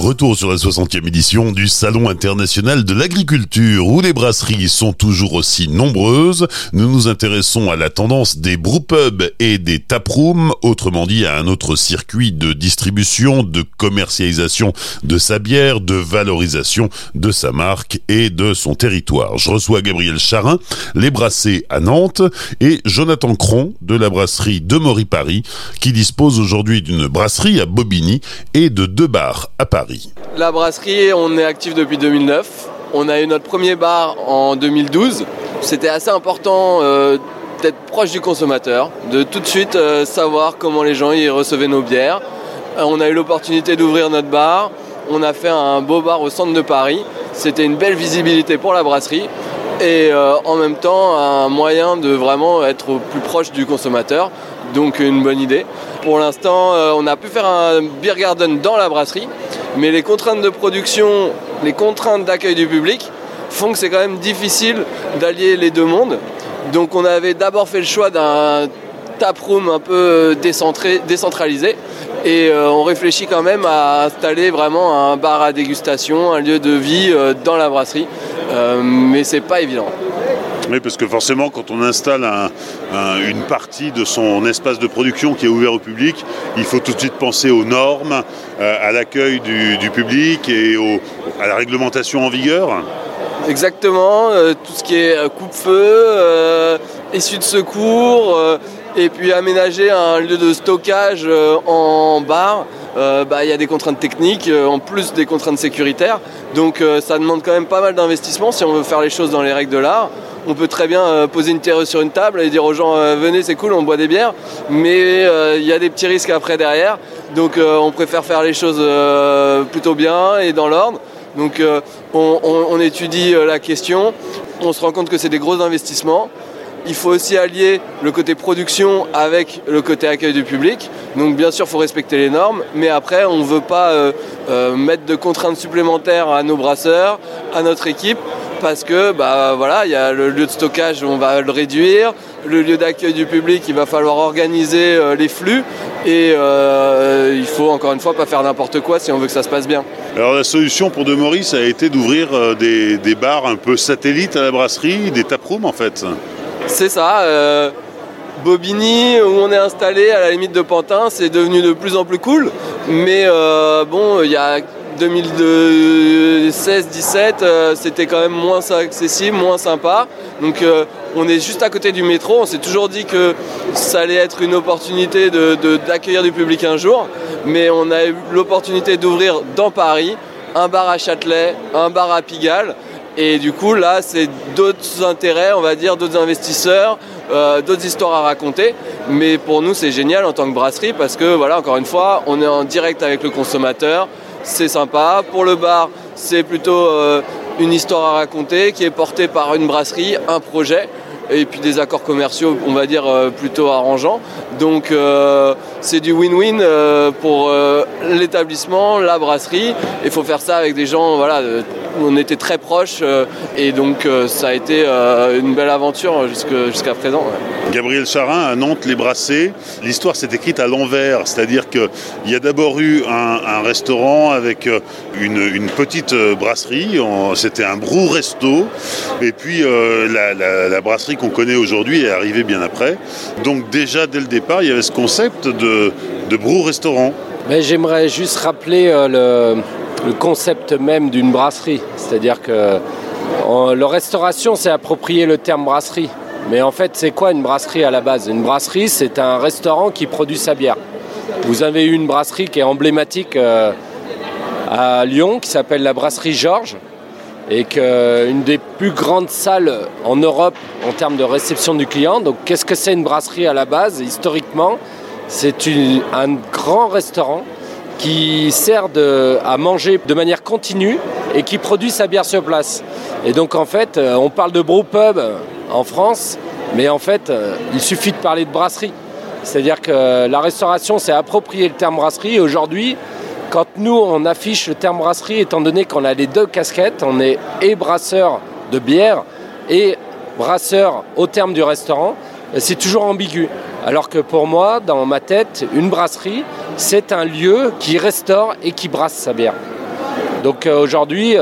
Retour sur la 60e édition du Salon international de l'agriculture où les brasseries sont toujours aussi nombreuses. Nous nous intéressons à la tendance des brewpubs et des taprooms, autrement dit à un autre circuit de distribution, de commercialisation de sa bière, de valorisation de sa marque et de son territoire. Je reçois Gabriel Charin, les brassés à Nantes et Jonathan Cron de la brasserie de Maury-Paris qui dispose aujourd'hui d'une brasserie à Bobigny et de deux bars à Paris. La brasserie, on est actif depuis 2009. On a eu notre premier bar en 2012. C'était assez important euh, d'être proche du consommateur, de tout de suite euh, savoir comment les gens y recevaient nos bières. Euh, on a eu l'opportunité d'ouvrir notre bar. On a fait un beau bar au centre de Paris. C'était une belle visibilité pour la brasserie et en même temps un moyen de vraiment être plus proche du consommateur. Donc une bonne idée. Pour l'instant, on a pu faire un beer garden dans la brasserie mais les contraintes de production, les contraintes d'accueil du public font que c'est quand même difficile d'allier les deux mondes. Donc on avait d'abord fait le choix d'un taproom un peu décentralisé et euh, on réfléchit quand même à installer vraiment un bar à dégustation, un lieu de vie euh, dans la brasserie, euh, mais c'est pas évident. Parce que forcément, quand on installe une partie de son espace de production qui est ouvert au public, il faut tout de suite penser aux normes, euh, à l'accueil du, public et à la réglementation en vigueur. Exactement, euh, tout ce qui est euh, coupe-feu, issue de secours, et puis aménager un lieu de stockage en bar. Bah, il y a des contraintes techniques en plus des contraintes sécuritaires. Donc ça demande quand même pas mal d'investissement si on veut faire les choses dans les règles de l'art on peut très bien euh, poser une terre sur une table et dire aux gens euh, venez c'est cool on boit des bières. Mais euh, il y a des petits risques après derrière. Donc on préfère faire les choses plutôt bien et dans l'ordre. Donc on, étudie la question. On se rend compte que c'est des gros investissements. Il faut aussi allier le côté production avec le côté accueil du public. Donc bien sûr, il faut respecter les normes, mais après, on ne veut pas mettre de contraintes supplémentaires à nos brasseurs, à notre équipe, parce que bah voilà, il y a le lieu de stockage, on va le réduire, le lieu d'accueil du public, il va falloir organiser euh, les flux et euh, il faut encore une fois pas faire n'importe quoi si on veut que ça se passe bien. Alors la solution pour De Maurice a été d'ouvrir euh, des, bars un peu satellites à la brasserie, des taprooms en fait. C'est ça. Bobigny, où on est installé à la limite de Pantin, c'est devenu de plus en plus cool. Mais bon, il y a 2016-17, euh, c'était quand même moins accessible, moins sympa. Donc euh, on est juste à côté du métro. On s'est toujours dit que ça allait être une opportunité d'accueillir du public un jour. Mais on a eu l'opportunité d'ouvrir dans Paris un bar à Châtelet, un bar à Pigalle. Et du coup, là, c'est d'autres intérêts, on va dire, d'autres investisseurs, euh, d'autres histoires à raconter. Mais pour nous, c'est génial en tant que brasserie parce que, voilà, encore une fois, on est en direct avec le consommateur c'est sympa. Pour le bar, c'est plutôt euh, une histoire à raconter qui est portée par une brasserie, un projet et puis des accords commerciaux, on va dire, euh, plutôt arrangeants. Donc euh, c'est du win-win pour l'établissement, la brasserie. Il faut faire ça avec des gens, voilà, on était très proches et donc ça a été une belle aventure jusqu'à présent. Gabriel Charin à Nantes les Brassés, l'histoire s'est écrite à l'envers, c'est-à-dire qu'il y a d'abord eu un, restaurant avec euh, une, petite euh, brasserie, c'était un brou resto, et puis euh, la, brasserie qu'on connaît aujourd'hui est arrivée bien après. Donc déjà dès le départ, il y avait ce concept de, brou restaurant. J'aimerais juste rappeler le, le concept même d'une brasserie, c'est-à-dire que le restauration, c'est approprier le terme brasserie. Mais en fait, c'est quoi une brasserie à la base? Une brasserie, c'est un restaurant qui produit sa bière. Vous avez eu une brasserie qui est emblématique euh, à Lyon, qui s'appelle la brasserie Georges, et qu'une des plus grandes salles en Europe en termes de réception du client. Donc, qu'est-ce que c'est une brasserie à la base? Historiquement, c'est un grand restaurant qui sert à manger de manière continue et qui produit sa bière sur place. Et donc, en fait, euh, on parle de brewpub en France, mais en fait, euh, il suffit de parler de brasserie. C'est-à-dire que la restauration s'est approprié le terme brasserie aujourd'hui, quand nous on affiche le terme brasserie, étant donné qu'on a les deux casquettes, on est et brasseur de bière et brasseur au terme du restaurant, c'est toujours ambigu. Alors que pour moi, dans ma tête, une brasserie, c'est un lieu qui restaure et qui brasse sa bière. Donc aujourd'hui,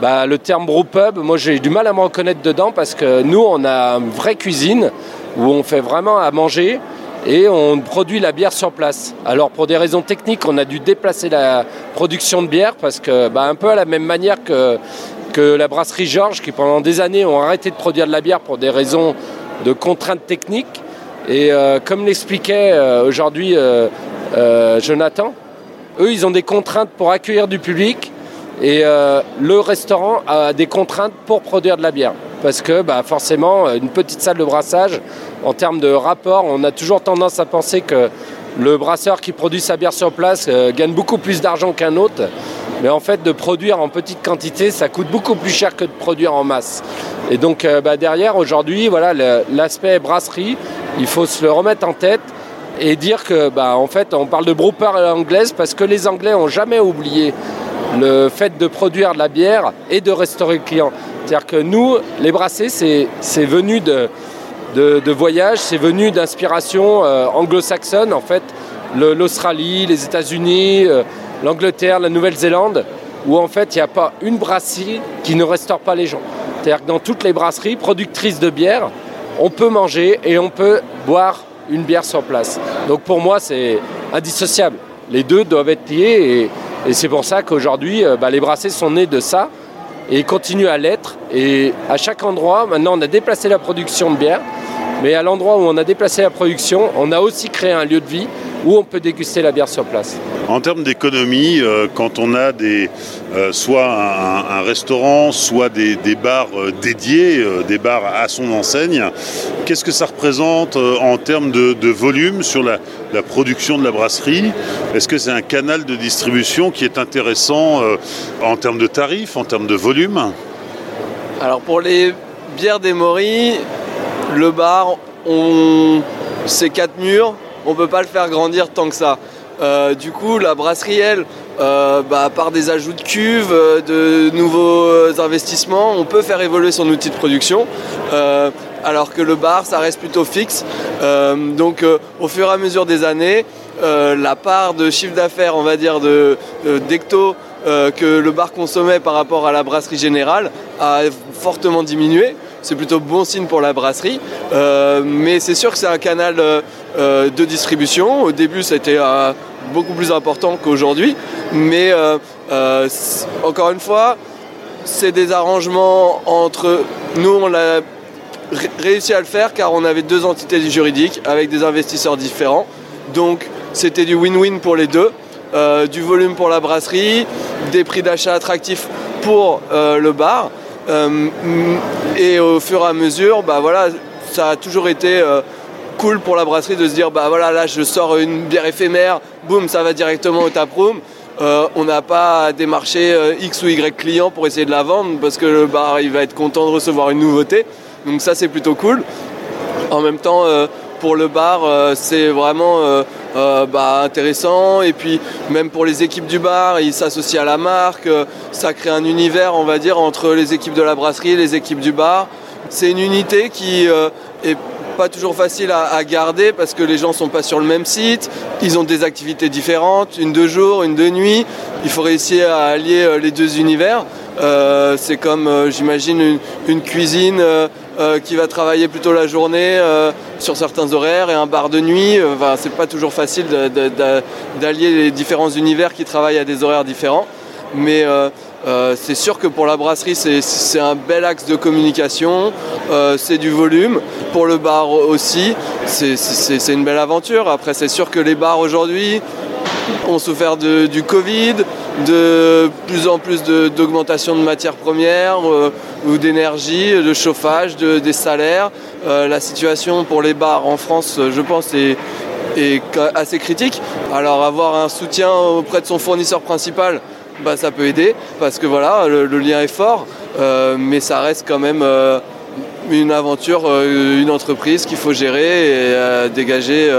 bah, le terme brewpub, moi j'ai du mal à me reconnaître dedans parce que nous, on a une vraie cuisine où on fait vraiment à manger et on produit la bière sur place. Alors pour des raisons techniques, on a dû déplacer la production de bière parce que bah, un peu à la même manière que, la brasserie Georges qui pendant des années ont arrêté de produire de la bière pour des raisons de contraintes techniques. Et euh, comme l'expliquait euh, aujourd'hui euh, Jonathan, eux ils ont des contraintes pour accueillir du public et le restaurant a des contraintes pour produire de la bière parce que bah, forcément, une petite salle de brassage, en termes de rapport, on a toujours tendance à penser que le brasseur qui produit sa bière sur place euh, gagne beaucoup plus d'argent qu'un autre. Mais en fait, de produire en petite quantité, ça coûte beaucoup plus cher que de produire en masse. Et donc euh, bah, derrière, aujourd'hui, voilà, l'aspect brasserie, il faut se le remettre en tête et dire que, bah, en fait, on parle de brewper à l'anglaise parce que les Anglais n'ont jamais oublié le fait de produire de la bière et de restaurer le client. C'est-à-dire que nous, les brassés, c'est venu de, de, voyage, c'est venu d'inspiration euh, anglo-saxonne, en fait, l'Australie, les États-Unis, euh, l'Angleterre, la Nouvelle-Zélande, où en fait, il n'y a pas une brasserie qui ne restaure pas les gens. C'est-à-dire que dans toutes les brasseries productrices de bière, on peut manger et on peut boire une bière sur place. Donc pour moi, c'est indissociable. Les deux doivent être liés et, c'est pour ça qu'aujourd'hui, euh, bah, les brassés sont nés de ça et il continue à l'être. Et à chaque endroit, maintenant on a déplacé la production de bière, mais à l'endroit où on a déplacé la production, on a aussi créé un lieu de vie où on peut déguster la bière sur place. En termes d'économie, euh, quand on a des, euh, soit un, restaurant, soit des, bars dédiés, des bars à son enseigne, qu'est-ce que ça représente en termes de, volume sur la, production de la brasserie? Est-ce que c'est un canal de distribution qui est intéressant en termes de tarifs, en termes de volume? Alors pour les bières des Moris, le bar, on... c'est quatre murs on ne peut pas le faire grandir tant que ça. Euh, du coup, la brasserie, elle, euh, bah, par des ajouts de cuves, euh, de nouveaux investissements, on peut faire évoluer son outil de production. Alors que le bar, ça reste plutôt fixe. donc, au fur et à mesure des années, la part de chiffre d'affaires, on va dire, de, d'ecto que le bar consommait par rapport à la brasserie générale a fortement diminué c'est plutôt bon signe pour la brasserie. Euh, mais c'est sûr que c'est un canal euh, euh, de distribution. Au début, ça a été beaucoup plus important qu'aujourd'hui. Mais encore une fois, c'est des arrangements entre nous, on a réussi à le faire car on avait deux entités juridiques avec des investisseurs différents. Donc c'était du win-win pour les deux. du volume pour la brasserie, des prix d'achat attractifs pour le bar. Euh, et au fur et à mesure, bah voilà, ça a toujours été euh, cool pour la brasserie de se dire bah voilà là je sors une bière éphémère, boum ça va directement au taproom. Euh, on n'a pas à démarcher X ou Y client pour essayer de la vendre parce que le bar il va être content de recevoir une nouveauté. Donc ça c'est plutôt cool. En même temps pour le bar c'est vraiment euh, bah, intéressant. Et puis même pour les équipes du bar, ils s'associent à la marque. Euh, ça crée un univers, on va dire, entre les équipes de la brasserie et les équipes du bar. C'est une unité qui euh, est pas toujours facile à, garder parce que les gens sont pas sur le même site, ils ont des activités différentes, une de jour, une de nuit. Il faut réussir à allier les deux univers. c'est comme, j'imagine, une, cuisine qui va travailler plutôt la journée sur certains horaires et un bar de nuit. Enfin, c'est pas toujours facile d'allier les différents univers qui travaillent à des horaires différents. Mais euh, euh, c'est sûr que pour la brasserie, c'est un bel axe de communication, euh, c'est du volume. Pour le bar aussi, c'est une belle aventure. Après, c'est sûr que les bars aujourd'hui ont souffert du Covid, de plus en plus d'augmentation de, matières premières ou d'énergie, de chauffage, des salaires. la situation pour les bars en France, je pense, est, assez critique. Alors avoir un soutien auprès de son fournisseur principal, bah, ça peut aider parce que voilà, le, lien est fort, euh, mais ça reste quand même euh, une aventure, euh, une entreprise qu'il faut gérer et dégager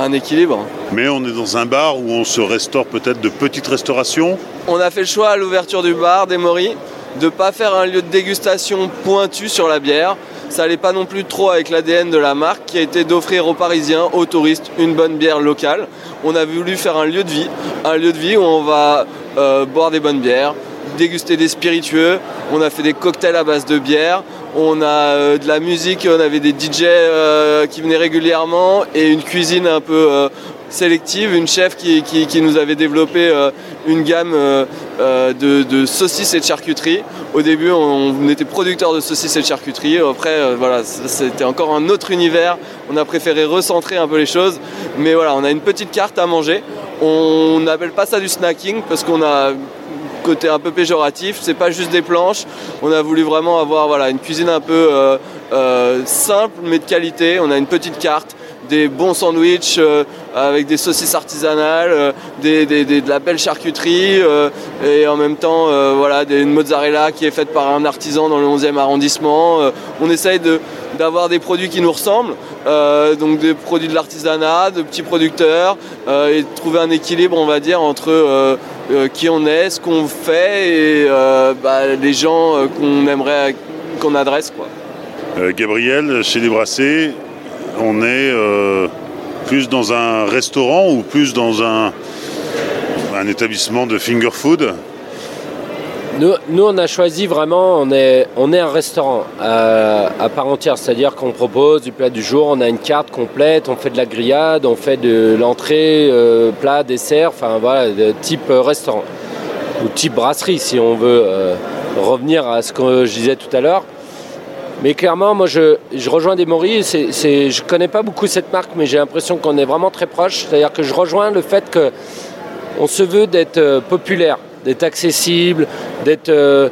un équilibre. Mais on est dans un bar où on se restaure peut-être de petites restaurations On a fait le choix à l'ouverture du bar des Moris de ne pas faire un lieu de dégustation pointu sur la bière. Ça n'allait pas non plus trop avec l'ADN de la marque qui a été d'offrir aux Parisiens, aux touristes, une bonne bière locale. On a voulu faire un lieu de vie, un lieu de vie où on va euh, boire des bonnes bières, dégusté des spiritueux, on a fait des cocktails à base de bière, on a de la musique, on avait des DJ qui venaient régulièrement et une cuisine un peu sélective, une chef qui, nous avait développé une gamme de, saucisses et de charcuterie. Au début, on, était producteur de saucisses et de charcuterie. Après, voilà, c'était encore un autre univers. On a préféré recentrer un peu les choses. Mais voilà, on a une petite carte à manger. On n'appelle pas ça du snacking parce qu'on a côté un peu péjoratif, c'est pas juste des planches. On a voulu vraiment avoir voilà, une cuisine un peu euh, euh, simple mais de qualité. On a une petite carte, des bons sandwichs euh, avec des saucisses artisanales, de la belle charcuterie et en même temps voilà, une mozzarella qui est faite par un artisan dans le 11e arrondissement. on essaye d'avoir des produits qui nous ressemblent. Euh, donc des produits de l'artisanat, de petits producteurs, euh, et trouver un équilibre, on va dire, entre euh, qui on est, ce qu'on fait et bah, les gens qu'on aimerait qu'on adresse. Quoi. Gabriel, chez Les Brassés, on est plus dans un restaurant ou plus dans un établissement de finger food? Nous, on a choisi vraiment, on est, un restaurant euh, à, part entière, c'est-à-dire qu'on propose du plat du jour, on a une carte complète, on fait de la grillade, on fait de l'entrée, euh, plat, dessert, enfin voilà, type restaurant. Ou type brasserie si on veut euh, revenir à ce que je disais tout à l'heure. Mais clairement, moi je, rejoins des Maurice, je ne connais pas beaucoup cette marque, mais j'ai l'impression qu'on est vraiment très proche, c'est-à-dire que je rejoins le fait qu'on se veut d'être populaire d'être accessible, d'être euh,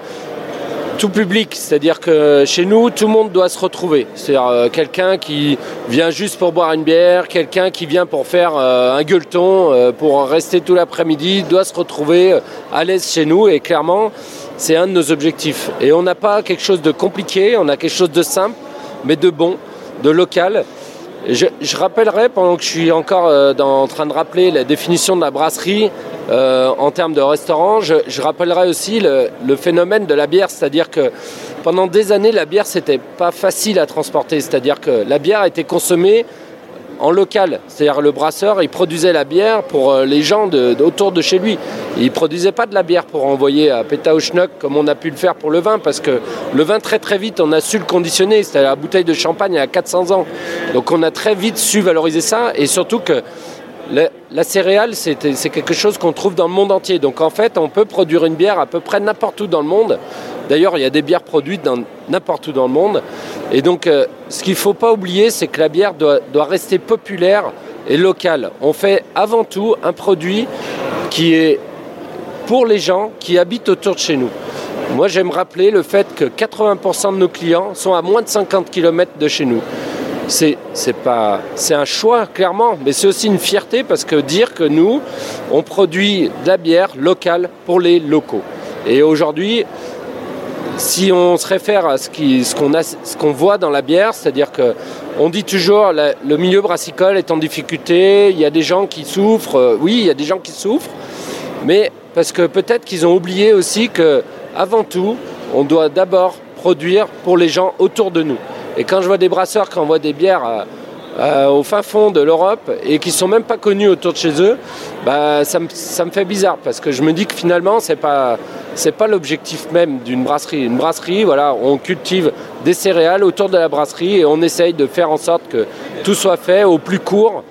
tout public. C'est-à-dire que chez nous, tout le monde doit se retrouver. C'est-à-dire euh, quelqu'un qui vient juste pour boire une bière, quelqu'un qui vient pour faire euh, un gueuleton, pour rester tout l'après-midi, doit se retrouver à l'aise chez nous. Et clairement, c'est un de nos objectifs. Et on n'a pas quelque chose de compliqué, on a quelque chose de simple, mais de bon, de local. Je, rappellerai, pendant que je suis encore en train de rappeler la définition de la brasserie, euh, en termes de restaurant, je, rappellerai aussi le, phénomène de la bière, c'est-à-dire que pendant des années, la bière, c'était pas facile à transporter, c'est-à-dire que la bière était consommée en local, c'est-à-dire le brasseur, il produisait la bière pour euh, les gens autour de chez lui. Il produisait pas de la bière pour envoyer à Pétaouchnok comme on a pu le faire pour le vin, parce que le vin, très très vite, on a su le conditionner, c'était la bouteille de champagne à 400 ans. Donc on a très vite su valoriser ça, et surtout que la, céréale, c'est quelque chose qu'on trouve dans le monde entier. Donc en fait, on peut produire une bière à peu près n'importe où dans le monde. D'ailleurs, il y a des bières produites n'importe où dans le monde. Et donc, euh, ce qu'il ne faut pas oublier, c'est que la bière doit, rester populaire et locale. On fait avant tout un produit qui est pour les gens qui habitent autour de chez nous. Moi, j'aime rappeler le fait que 80% de nos clients sont à moins de 50 km de chez nous c'est pas un choix clairement, mais c'est aussi une fierté parce que dire que nous on produit de la bière locale pour les locaux. Et aujourd'hui, si on se réfère à ce qu'on ce qu'on voit dans la bière, c'est-à-dire que on dit toujours le milieu brassicole est en difficulté, il y a des gens qui souffrent, euh, oui, il y a des gens qui souffrent, mais parce que peut-être qu'ils ont oublié aussi que avant tout, on doit d'abord produire pour les gens autour de nous. Et quand je vois des brasseurs qui envoient des bières euh, euh, au fin fond de l'Europe et qui ne sont même pas connus autour de chez eux, bah, ça, me, fait bizarre parce que je me dis que finalement, ce n'est pas, pas l'objectif même d'une brasserie. Une brasserie, voilà, on cultive des céréales autour de la brasserie et on essaye de faire en sorte que tout soit fait au plus court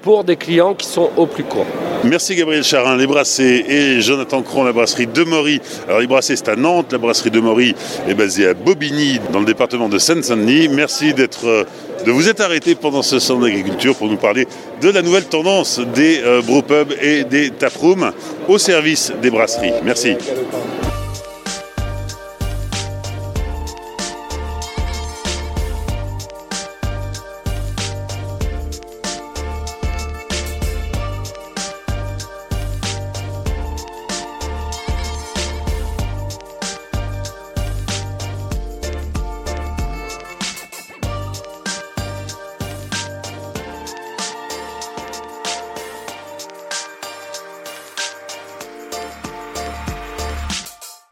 pour des clients qui sont au plus court. Merci Gabriel Charin, les Brassés et Jonathan Cron, la brasserie de Maury. Alors les Brassés c'est à Nantes, la brasserie de Maury est basée à Bobigny dans le département de Seine-Saint-Denis. Merci euh, de vous être arrêté pendant ce centre d'agriculture pour nous parler de la nouvelle tendance des euh, brewpubs et des taprooms au service des brasseries. Merci.